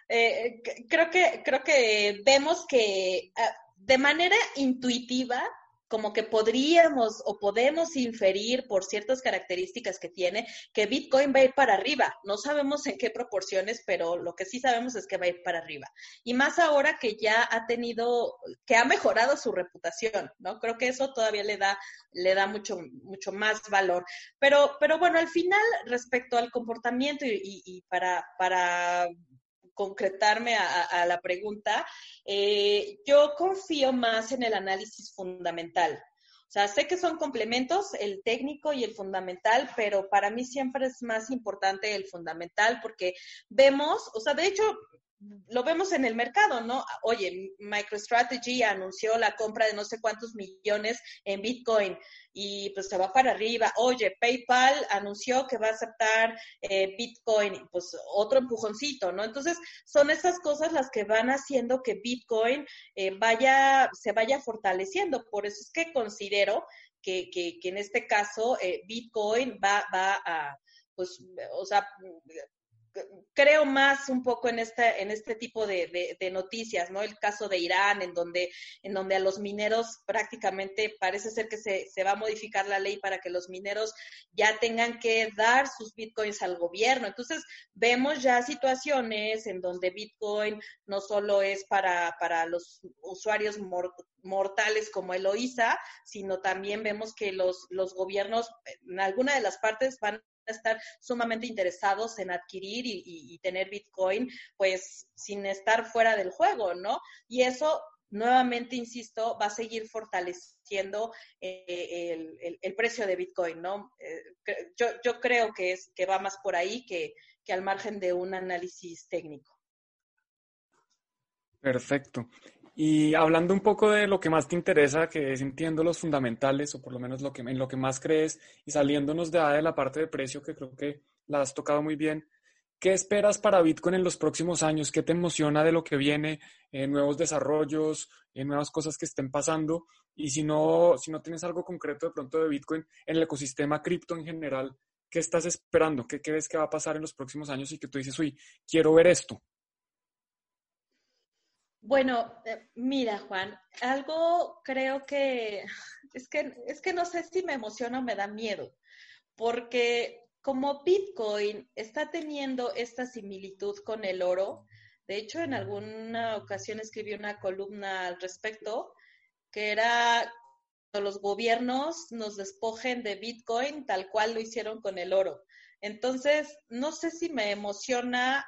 Speaker 4: eh, creo que creo que vemos que ah, de manera intuitiva como que podríamos o podemos inferir por ciertas características que tiene que Bitcoin va a ir para arriba. No sabemos en qué proporciones, pero lo que sí sabemos es que va a ir para arriba. Y más ahora que ya ha tenido, que ha mejorado su reputación, ¿no? Creo que eso todavía le da, le da mucho, mucho más valor. Pero, pero bueno, al final, respecto al comportamiento y, y para, para concretarme a, la pregunta, eh, yo confío más en el análisis fundamental. O sea, sé que son complementos, el técnico y el fundamental, pero para mí siempre es más importante el fundamental porque vemos, o sea, de hecho, lo vemos en el mercado, ¿no? Oye, MicroStrategy anunció la compra de no sé cuántos millones en Bitcoin y pues se va para arriba. Oye, PayPal anunció que va a aceptar eh, Bitcoin, pues otro empujoncito, ¿no? Entonces, son esas cosas las que van haciendo que Bitcoin eh, vaya, se vaya fortaleciendo. Por eso es que considero que, que, que en este caso eh, Bitcoin va, va a, pues, o sea, creo más un poco en este, en este tipo de, de, noticias, ¿no? El caso de Irán, en donde, en donde a los mineros prácticamente parece ser que se, se, va a modificar la ley para que los mineros ya tengan que dar sus bitcoins al gobierno. Entonces, vemos ya situaciones en donde bitcoin no solo es para, para los usuarios mortales como Eloísa, sino también vemos que los, los gobiernos en alguna de las partes van estar sumamente interesados en adquirir y, tener Bitcoin, pues sin estar fuera del juego, ¿no? Y eso nuevamente, insisto, va a seguir fortaleciendo eh, el, precio de Bitcoin, ¿no? Eh, yo, creo que, es, que va más por ahí que al margen de un análisis técnico.
Speaker 1: Perfecto. Y hablando un poco de lo que más te interesa, que es entiendo los fundamentales, o por lo menos lo que, en lo que más crees, y saliéndonos de, de la parte de precio, que creo que la has tocado muy bien, ¿qué esperas para Bitcoin en los próximos años? ¿Qué te emociona de lo que viene? Eh, nuevos desarrollos, eh, nuevas cosas que estén pasando. Y si no, si no tienes algo concreto de pronto de Bitcoin en el ecosistema cripto en general, ¿qué estás esperando? ¿Qué, ¿Qué ves que va a pasar en los próximos años y que tú dices, uy, quiero ver esto?
Speaker 4: Bueno, eh, mira, Juan, algo creo que es que es que no sé si me emociona o me da miedo, porque como Bitcoin está teniendo esta similitud con el oro, de hecho en alguna ocasión escribí una columna al respecto, que era los gobiernos nos despojen de Bitcoin tal cual lo hicieron con el oro. Entonces, no sé si me emociona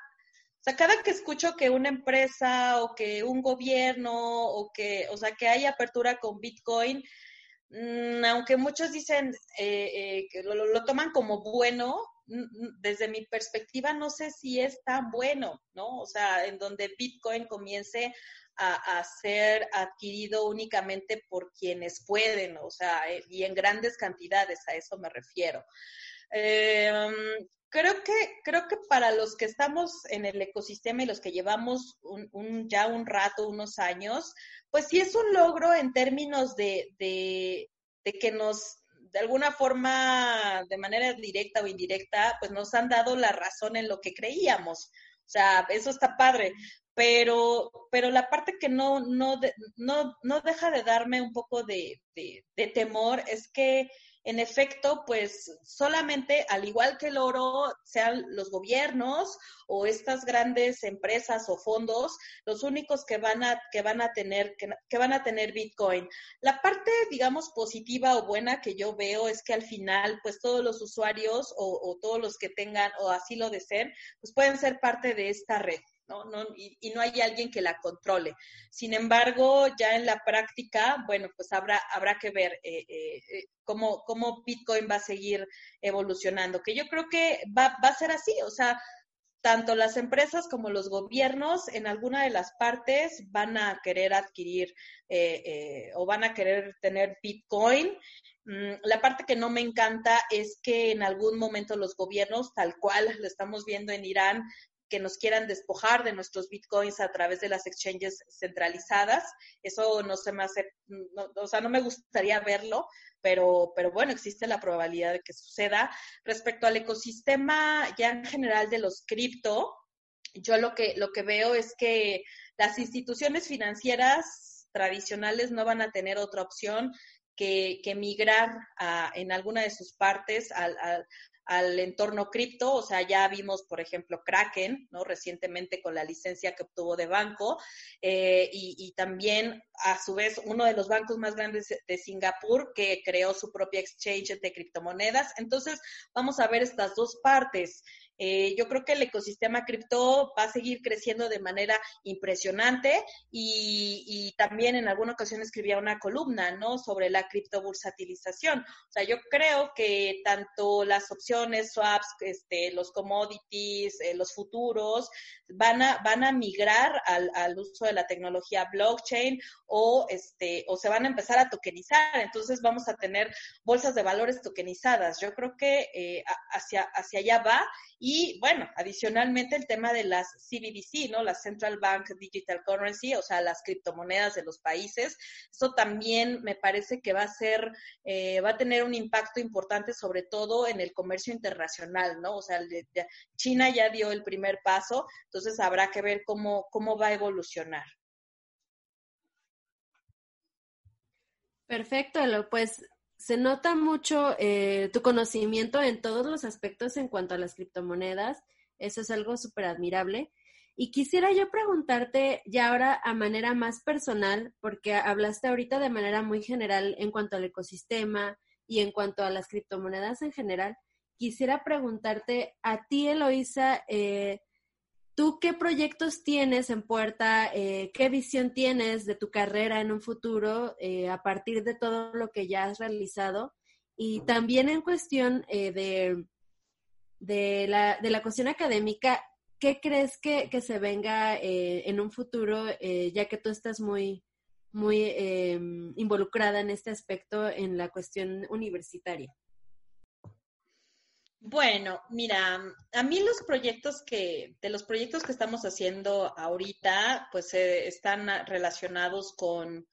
Speaker 4: o sea, cada que escucho que una empresa o que un gobierno o que, o sea, que hay apertura con Bitcoin, mm, aunque muchos dicen eh, eh, que lo, toman como bueno, desde mi perspectiva no sé si es tan bueno, ¿no? O sea, en donde Bitcoin comience a, ser adquirido únicamente por quienes pueden, o sea, eh, y en grandes cantidades, a eso me refiero. Em, creo que, creo que para los que estamos en el ecosistema y los que llevamos ya un rato, unos años, pues sí es un logro en términos de que nos, de alguna forma, de manera directa o indirecta, pues nos han dado la razón en lo que creíamos. O sea, eso está padre. Pero, pero la parte que no, no, no, no deja de darme un poco de, de temor es que en efecto, pues solamente, al igual que el oro, sean los gobiernos o estas grandes empresas o fondos los únicos que van a, que van a tener, que, van a tener Bitcoin. La parte, digamos, positiva o buena que yo veo es que al final, pues todos los usuarios o, o todos los que tengan o así lo deseen, pues pueden ser parte de esta red. ¿No? no y, no hay alguien que la controle. Sin embargo, ya en la práctica, bueno, pues habrá, habrá que ver eh, eh, eh, cómo, cómo Bitcoin va a seguir evolucionando, que yo creo que va, va a ser así, o sea, tanto las empresas como los gobiernos en alguna de las partes van a querer adquirir o van a querer tener Bitcoin. Mm, la parte que no me encanta es que en algún momento los gobiernos, tal cual lo estamos viendo en Irán, que nos quieran despojar de nuestros bitcoins a través de las exchanges centralizadas. Eso no se me hace, o sea, no me gustaría verlo, pero, pero bueno, existe la probabilidad de que suceda. Respecto al ecosistema ya en general de los cripto, yo lo que, lo que veo es que las instituciones financieras tradicionales no van a tener otra opción que, que migrar a, en alguna de sus partes al, al entorno cripto, o sea, ya vimos, por ejemplo, Kraken, ¿no? Recientemente con la licencia que obtuvo de banco, eh, y, también, a su vez, uno de los bancos más grandes de Singapur que creó su propia exchange de criptomonedas. Entonces, vamos a ver estas dos partes. Eh, yo creo que el ecosistema cripto va a seguir creciendo de manera impresionante y, también en alguna ocasión escribía una columna, ¿no? Sobre la criptobursatilización. O sea, yo creo que tanto las opciones, swaps, este, los commodities, eh, los futuros, van a, van a migrar al, al, uso de la tecnología blockchain o, este, o se van a empezar a tokenizar. Entonces vamos a tener bolsas de valores tokenizadas. Yo creo que eh, hacia, hacia allá va y bueno, adicionalmente el tema de las CBDC, ¿no? Las Central Bank Digital Currency, o sea, las criptomonedas de los países. Eso también me parece que va a ser, eh, va a tener un impacto importante sobre todo en el comercio internacional, ¿no? O sea, China ya dio el primer paso, entonces habrá que ver cómo, cómo va a evolucionar.
Speaker 3: Perfecto, pues se nota mucho eh, tu conocimiento en todos los aspectos en cuanto a las criptomonedas. Eso es algo súper admirable. Y quisiera yo preguntarte ya ahora a manera más personal, porque hablaste ahorita de manera muy general en cuanto al ecosistema y en cuanto a las criptomonedas en general. Quisiera preguntarte a ti, Eloisa, eh, ¿Tú qué proyectos tienes en puerta? Eh, ¿Qué visión tienes de tu carrera en un futuro eh, a partir de todo lo que ya has realizado? Y también en cuestión eh, de, de, la, de la cuestión académica, ¿qué crees que, que se venga en un futuro, ya que tú estás muy, muy em, involucrada en este aspecto en la cuestión universitaria?
Speaker 4: Bueno, mira, a mí los proyectos que, de los proyectos que estamos haciendo ahorita, pues eh, están relacionados con,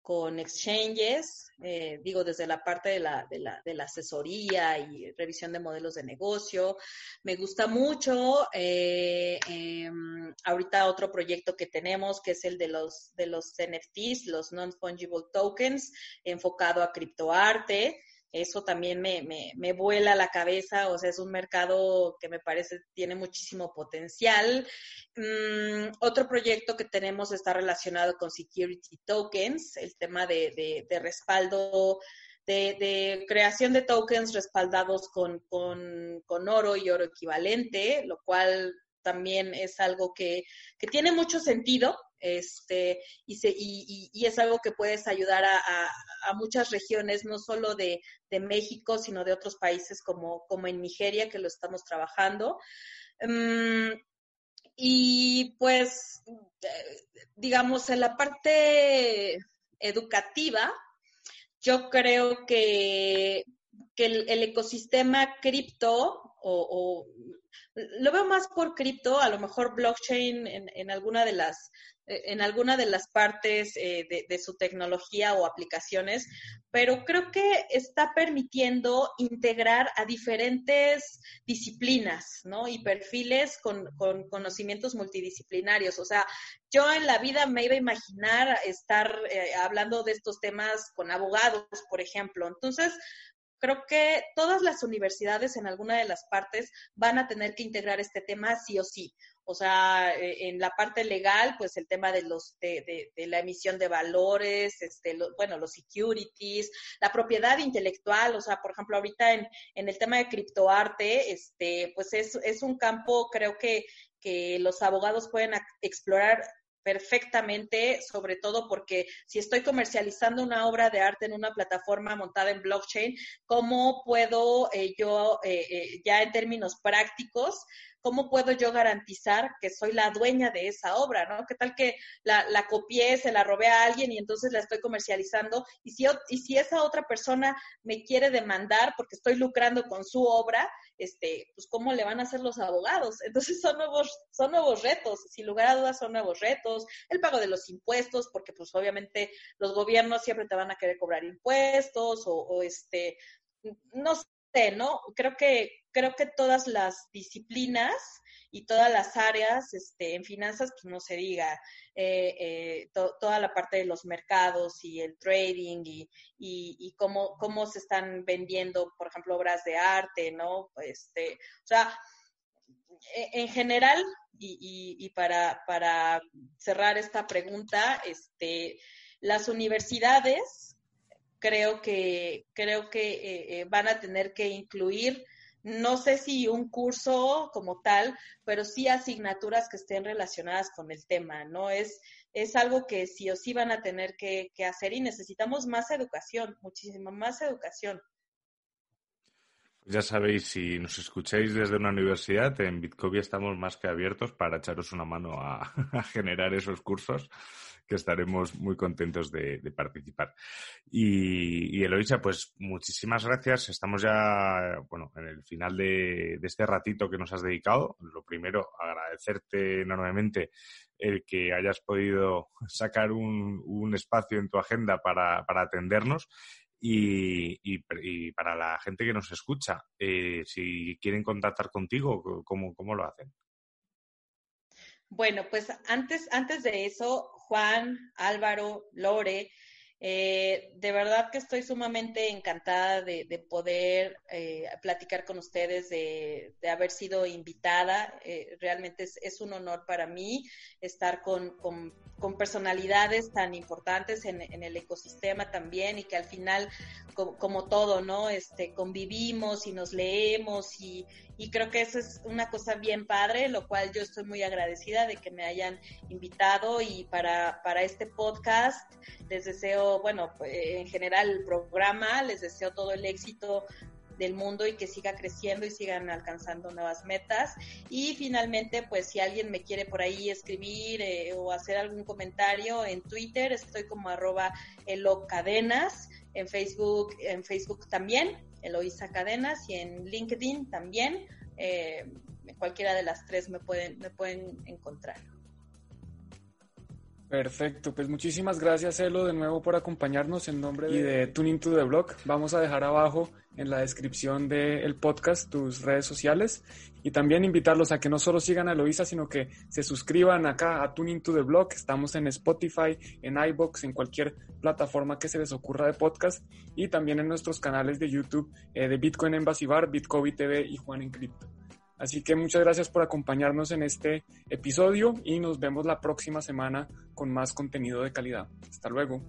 Speaker 4: con exchanges, eh, digo, desde la parte de la, de, la, de la, asesoría y revisión de modelos de negocio. Me gusta mucho eh, em, ahorita otro proyecto que tenemos, que es el de los, de los NFTs, los Non-Fungible Tokens, enfocado a criptoarte eso también me, me, me, vuela la cabeza, o sea, es un mercado que me parece tiene muchísimo potencial. Mm, otro proyecto que tenemos está relacionado con security tokens, el tema de, de, respaldo. De, de, creación de tokens respaldados con, con, con, oro y oro equivalente, lo cual también es algo que, que tiene mucho sentido este, y, se, y, y, es algo que puedes ayudar a, a, muchas regiones, no solo de, de, México, sino de otros países como, como en Nigeria, que lo estamos trabajando. Um, y pues, digamos, en la parte educativa, yo creo que, que el, ecosistema cripto o, lo veo más por cripto, a lo mejor blockchain en, alguna de las eh, en alguna de las partes eh, de, su tecnología o aplicaciones, pero creo que está permitiendo integrar a diferentes disciplinas, ¿no? Y perfiles con, conocimientos multidisciplinarios. O sea, yo en la vida me iba a imaginar estar eh, hablando de estos temas con abogados, por ejemplo. Entonces, creo que todas las universidades en alguna de las partes van a tener que integrar este tema sí o sí. O sea, eh, en la parte legal, pues el tema de los de, de, la emisión de valores, este, bueno, los securities, la propiedad intelectual, o sea, por ejemplo, ahorita en, en el tema de criptoarte, este, pues es, es un campo, creo que, que los abogados pueden explorar perfectamente, sobre todo porque si estoy comercializando una obra de arte en una plataforma montada en blockchain, ¿cómo puedo eh, yo, eh, eh, ya en términos prácticos, ¿cómo puedo yo garantizar que soy la dueña de esa obra, ¿no? ¿Qué tal que la, la copié, se la robé a alguien y entonces la estoy comercializando? Y si, esa otra persona me quiere demandar porque estoy lucrando con su obra, este, pues cómo le van a hacer los abogados. Entonces son nuevos, son nuevos retos, sin lugar a dudas son nuevos retos, el pago de los impuestos, porque pues obviamente los gobiernos siempre te van a querer cobrar impuestos o, o este, no ¿no? Creo que, creo que todas las disciplinas y todas las áreas, este, en finanzas, pues no se diga, eh, eh, toda la parte de los mercados y el trading y, y, y, cómo, cómo se están vendiendo, por ejemplo, obras de arte, ¿no? Este, o sea, e, en general, y, y, para, para cerrar esta pregunta, este, las universidades creo que, creo que eh, van a tener que incluir no sé si un curso como tal, pero sí asignaturas que estén relacionadas con el tema, ¿no? Es, es algo que sí o sí van a tener que, hacer y necesitamos más educación, muchísima más educación.
Speaker 2: Ya sabéis, si nos escucháis desde una universidad, en Bitcovia estamos más que abiertos para echaros una mano a generar esos cursos que estaremos muy contentos de, participar. Y, y, Eloisa, pues muchísimas gracias. Estamos ya, bueno, en el final de, este ratito que nos has dedicado. Lo primero, agradecerte enormemente el que hayas podido sacar un, espacio en tu agenda para, para atendernos. Y, para la gente que nos escucha, eh, si quieren contactar contigo, ¿cómo, cómo lo hacen?
Speaker 4: Bueno, pues antes, antes de eso, Juan, Álvaro, Lore, Eh, de verdad que estoy sumamente encantada de, poder eh, platicar con ustedes, de, haber sido invitada. Eh, realmente es, un honor para mí estar con, personalidades tan importantes en, el ecosistema también y que al final, como, todo, ¿no? Este, convivimos y nos leemos y, y creo que eso es una cosa bien padre, lo cual yo estoy muy agradecida de que me hayan invitado y para, para este podcast les deseo, bueno, en general el programa, les deseo todo el éxito del mundo y que siga creciendo y sigan alcanzando nuevas metas. Y finalmente, pues si alguien me quiere por ahí escribir eh, o hacer algún comentario en Twitter, estoy como arroba elocadenas, en Facebook, en Facebook también, Eloisa Cadenas, y en LinkedIn también. Eh, cualquiera de las tres me pueden, me pueden encontrar.
Speaker 1: Perfecto, pues muchísimas gracias Elo de nuevo por acompañarnos en nombre de, de Tuning to the Blog. Vamos a dejar abajo en la descripción del podcast tus redes sociales y también invitarlos a que no solo sigan a Eloisa, sino que se suscriban acá a Tuning to the Blog. Estamos en Spotify, en iBox, en cualquier plataforma que se les ocurra de podcast y también en nuestros canales de YouTube eh, de Bitcoin Embassy Bar, Bitcoin TV y Juan en Cripto. Así que muchas gracias por acompañarnos en este episodio y nos vemos la próxima semana con más contenido de calidad. Hasta luego.